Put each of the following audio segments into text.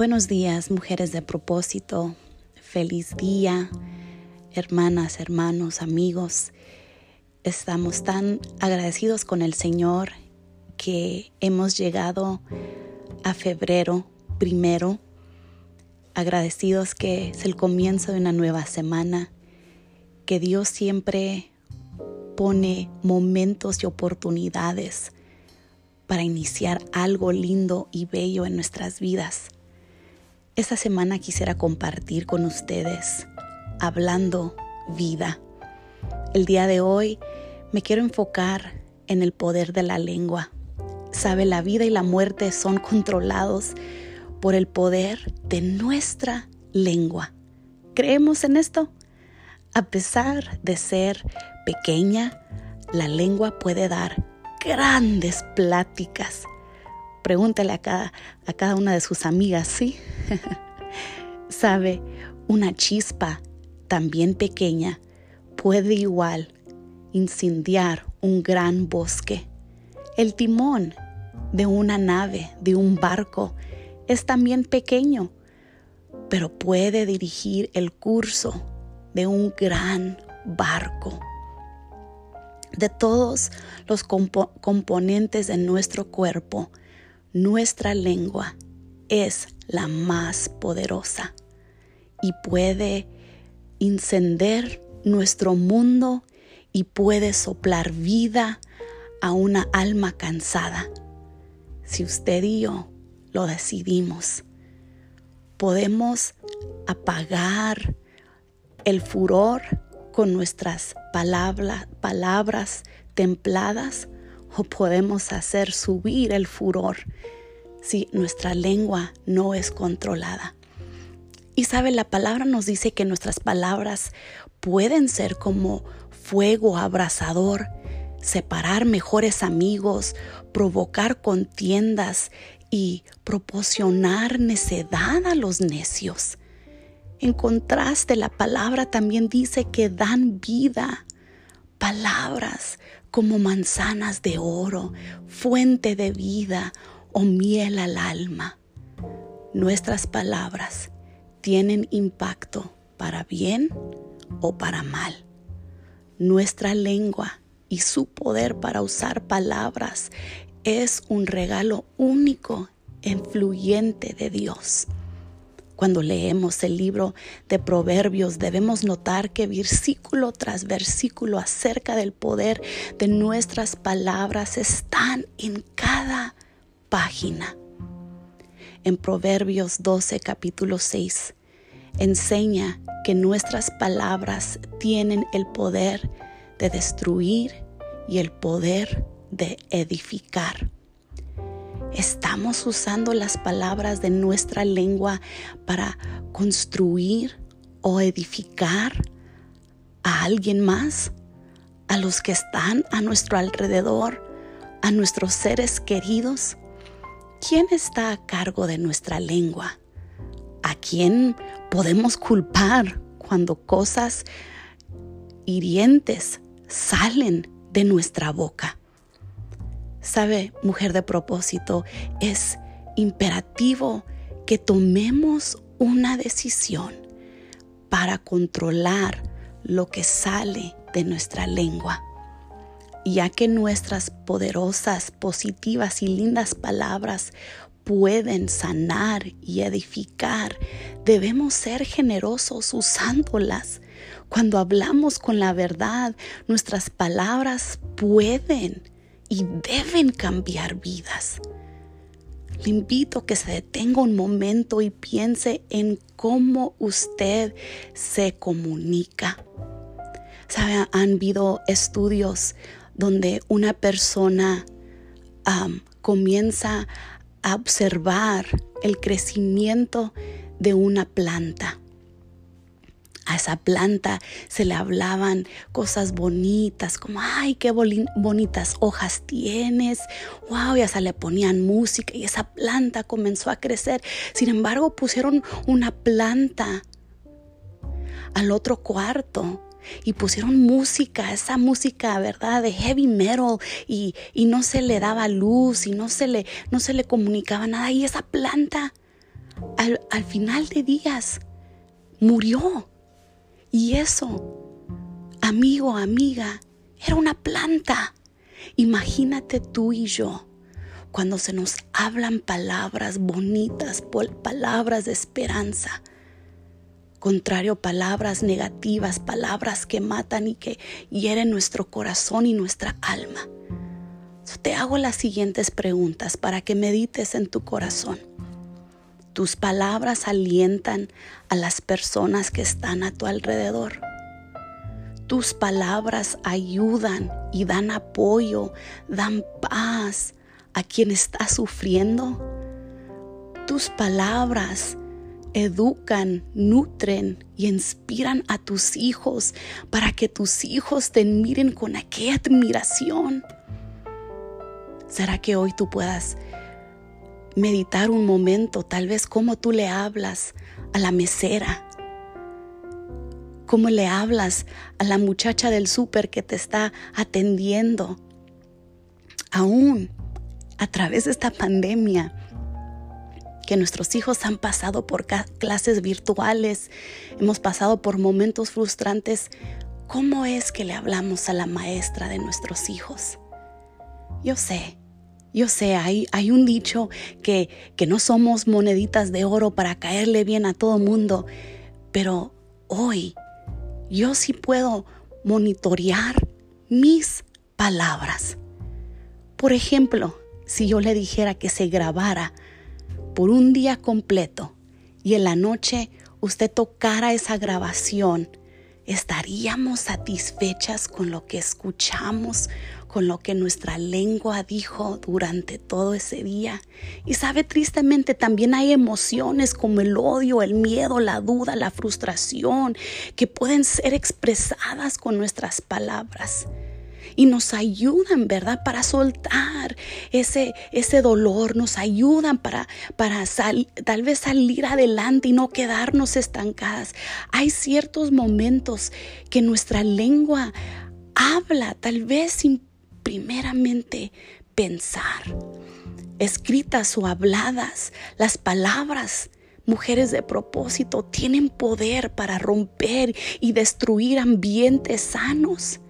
Buenos días, mujeres de propósito. Feliz día, hermanas, hermanos, amigos. Estamos tan agradecidos con el Señor que hemos llegado a febrero primero. Agradecidos que es el comienzo de una nueva semana, que Dios siempre pone momentos y oportunidades para iniciar algo lindo y bello en nuestras vidas. Esta semana quisiera compartir con ustedes hablando vida. El día de hoy me quiero enfocar en el poder de la lengua. Sabe, la vida y la muerte son controlados por el poder de nuestra lengua. ¿Creemos en esto? A pesar de ser pequeña, la lengua puede dar grandes pláticas. Pregúntale a cada, a cada una de sus amigas, ¿sí? Sabe, una chispa también pequeña puede igual incendiar un gran bosque. El timón de una nave, de un barco, es también pequeño, pero puede dirigir el curso de un gran barco de todos los componentes de nuestro cuerpo, nuestra lengua es la más poderosa y puede encender nuestro mundo y puede soplar vida a una alma cansada. Si usted y yo lo decidimos, podemos apagar el furor con nuestras palabras templadas o podemos hacer subir el furor si nuestra lengua no es controlada. Y sabe, la palabra nos dice que nuestras palabras pueden ser como fuego abrasador, separar mejores amigos, provocar contiendas y proporcionar necedad a los necios. En contraste, la palabra también dice que dan vida. Palabras como manzanas de oro, fuente de vida o miel al alma. Nuestras palabras tienen impacto para bien o para mal. Nuestra lengua y su poder para usar palabras es un regalo único, influyente de Dios. Cuando leemos el libro de Proverbios debemos notar que versículo tras versículo acerca del poder de nuestras palabras están en cada página. En Proverbios 12, capítulo 6, enseña que nuestras palabras tienen el poder de destruir y el poder de edificar. ¿Estamos usando las palabras de nuestra lengua para construir o edificar a alguien más? ¿A los que están a nuestro alrededor? ¿A nuestros seres queridos? ¿Quién está a cargo de nuestra lengua? ¿A quién podemos culpar cuando cosas hirientes salen de nuestra boca? Sabe, mujer de propósito, es imperativo que tomemos una decisión para controlar lo que sale de nuestra lengua, ya que nuestras poderosas, positivas y lindas palabras pueden sanar y edificar, debemos ser generosos usándolas. Cuando hablamos con la verdad, nuestras palabras pueden y deben cambiar vidas. Le invito a que se detenga un momento y piense en cómo usted se comunica. ¿Sabe? Han habido estudios donde una persona comienza a observar el crecimiento de una planta a esa planta se le hablaban cosas bonitas, como, ay, qué bonitas hojas tienes, wow, y hasta le ponían música y esa planta comenzó a crecer. Sin embargo, pusieron una planta al otro cuarto y pusieron música, esa música, ¿verdad? De heavy metal y, no se le daba luz y no se le, no se le comunicaba nada y esa planta al, al final de días murió. Y eso, amigo, amiga, era una planta. Imagínate tú y yo cuando se nos hablan palabras bonitas, palabras de esperanza. Contrario, palabras negativas, palabras que matan y que hieren nuestro corazón y nuestra alma. te hago las siguientes preguntas para que medites en tu corazón. Tus palabras alientan a las personas que están a tu alrededor. Tus palabras ayudan y dan apoyo, dan paz a quien está sufriendo. Tus palabras educan, nutren y inspiran a tus hijos para que tus hijos te miren con aquella admiración. ¿Será que hoy tú puedas meditar un momento, tal vez cómo tú le hablas a la mesera? ¿Cómo le hablas a la muchacha del súper que te está atendiendo? Aún a través de esta pandemia, que nuestros hijos han pasado por clases virtuales, hemos pasado por momentos frustrantes, ¿cómo es que le hablamos a la maestra de nuestros hijos? Yo sé, yo sé, hay, hay un dicho que, que no somos moneditas de oro para caerle bien a todo mundo, pero hoy yo sí puedo monitorear mis palabras. Por ejemplo, si yo le dijera que se grabara por un día completo y en la noche usted tocara esa grabación, estaríamos satisfechas con lo que escuchamos, con lo que nuestra lengua dijo durante todo ese día. Y sabe, tristemente también hay emociones como el odio, el miedo, la duda, la frustración, que pueden ser expresadas con nuestras palabras y nos ayudan, ¿verdad? Para soltar ese, ese dolor, nos ayudan para, para tal vez salir adelante y no quedarnos estancadas. Hay ciertos momentos que nuestra lengua habla, tal vez sin primeramente pensar. Escritas o habladas, las palabras mujeres de propósito tienen poder para romper y destruir ambientes sanos.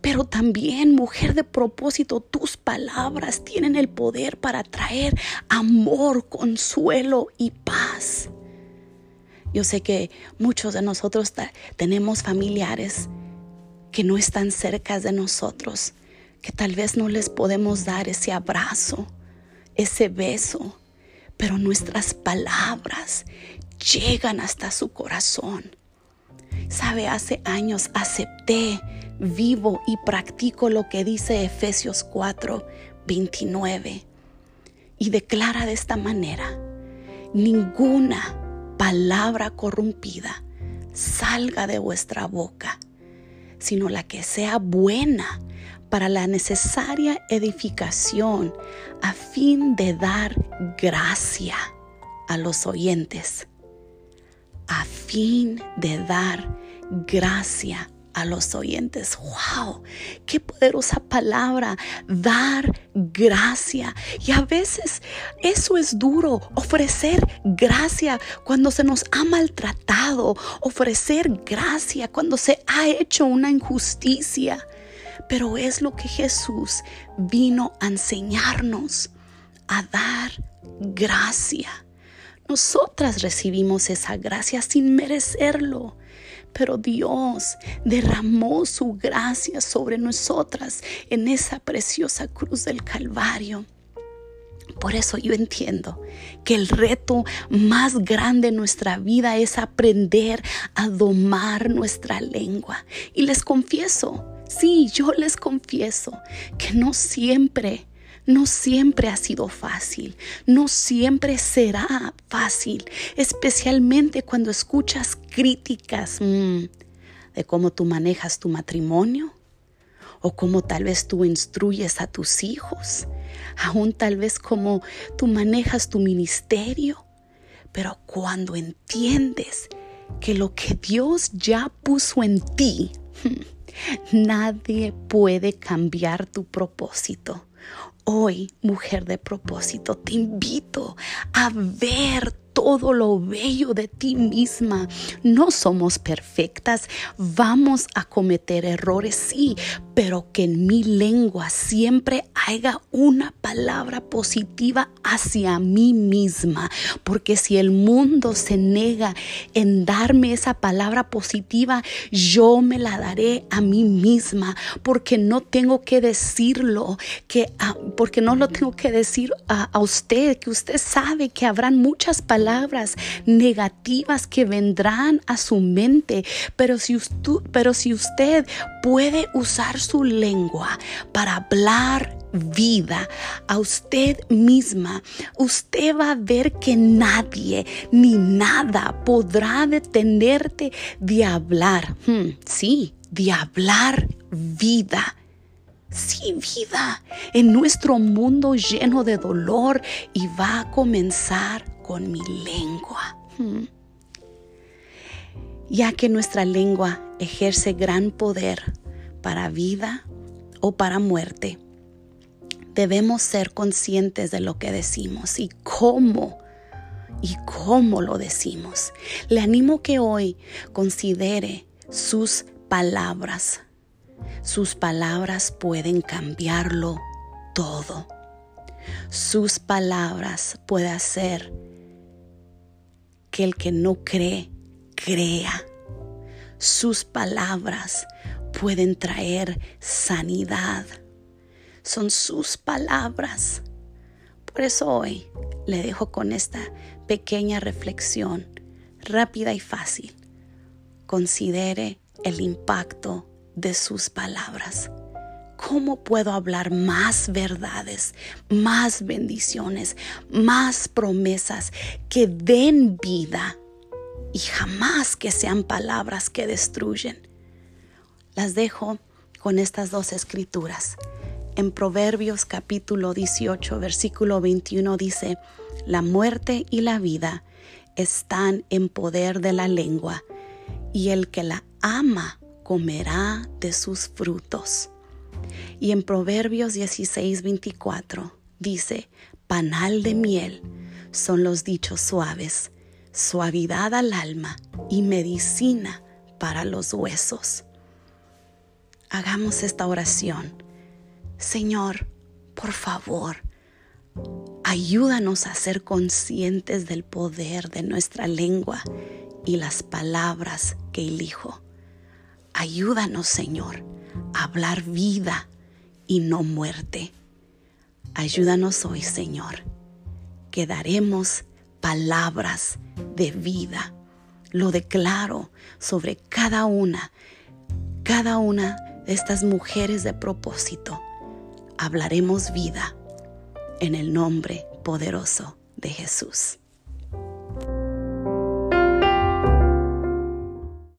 Pero también, mujer de propósito, tus palabras tienen el poder para traer amor, consuelo y paz. Yo sé que muchos de nosotros tenemos familiares que no están cerca de nosotros, que tal vez no les podemos dar ese abrazo, ese beso, pero nuestras palabras llegan hasta su corazón. Sabe, hace años acepté vivo y practico lo que dice Efesios 4, 29. Y declara de esta manera, ninguna palabra corrompida salga de vuestra boca, sino la que sea buena para la necesaria edificación a fin de dar gracia a los oyentes, a fin de dar gracia a los oyentes. ¡Wow! ¡Qué poderosa palabra! Dar gracia. Y a veces eso es duro, ofrecer gracia cuando se nos ha maltratado, ofrecer gracia cuando se ha hecho una injusticia. Pero es lo que Jesús vino a enseñarnos, a dar gracia. Nosotras recibimos esa gracia sin merecerlo. Pero Dios derramó su gracia sobre nosotras en esa preciosa cruz del Calvario. Por eso yo entiendo que el reto más grande en nuestra vida es aprender a domar nuestra lengua. Y les confieso, sí, yo les confieso que no siempre no siempre ha sido fácil, no siempre será fácil, especialmente cuando escuchas críticas mm, de cómo tú manejas tu matrimonio o cómo tal vez tú instruyes a tus hijos, aún tal vez cómo tú manejas tu ministerio. Pero cuando entiendes que lo que Dios ya puso en ti, nadie puede cambiar tu propósito. Hoy, mujer de propósito, te invito a ver todo lo bello de ti misma. No somos perfectas, vamos a cometer errores, sí, pero que en mi lengua siempre haya una palabra positiva hacia mí misma, porque si el mundo se nega en darme esa palabra positiva, yo me la daré a mí misma, porque no tengo que decirlo, que porque no lo tengo que decir a, a usted, que usted sabe que habrán muchas palabras palabras negativas que vendrán a su mente. Pero si, usted, pero si usted puede usar su lengua para hablar vida a usted misma, usted va a ver que nadie ni nada podrá detenerte de hablar. Hmm, sí, de hablar vida. Sí, vida en nuestro mundo lleno de dolor y va a comenzar con mi lengua. Hmm. Ya que nuestra lengua ejerce gran poder para vida o para muerte, debemos ser conscientes de lo que decimos y cómo y cómo lo decimos. Le animo que hoy considere sus palabras. Sus palabras pueden cambiarlo todo. Sus palabras pueden hacer que el que no cree, crea. Sus palabras pueden traer sanidad. Son sus palabras. Por eso hoy le dejo con esta pequeña reflexión rápida y fácil. Considere el impacto de sus palabras. ¿Cómo puedo hablar más verdades, más bendiciones, más promesas que den vida y jamás que sean palabras que destruyen? Las dejo con estas dos escrituras. En Proverbios capítulo 18, versículo 21 dice, la muerte y la vida están en poder de la lengua, y el que la ama comerá de sus frutos. Y en Proverbios 16, 24 dice, panal de miel son los dichos suaves, suavidad al alma y medicina para los huesos. Hagamos esta oración. Señor, por favor, ayúdanos a ser conscientes del poder de nuestra lengua y las palabras que elijo. Ayúdanos, Señor, hablar vida y no muerte. Ayúdanos hoy, Señor, que daremos palabras de vida. Lo declaro sobre cada una, cada una de estas mujeres de propósito. Hablaremos vida en el nombre poderoso de Jesús.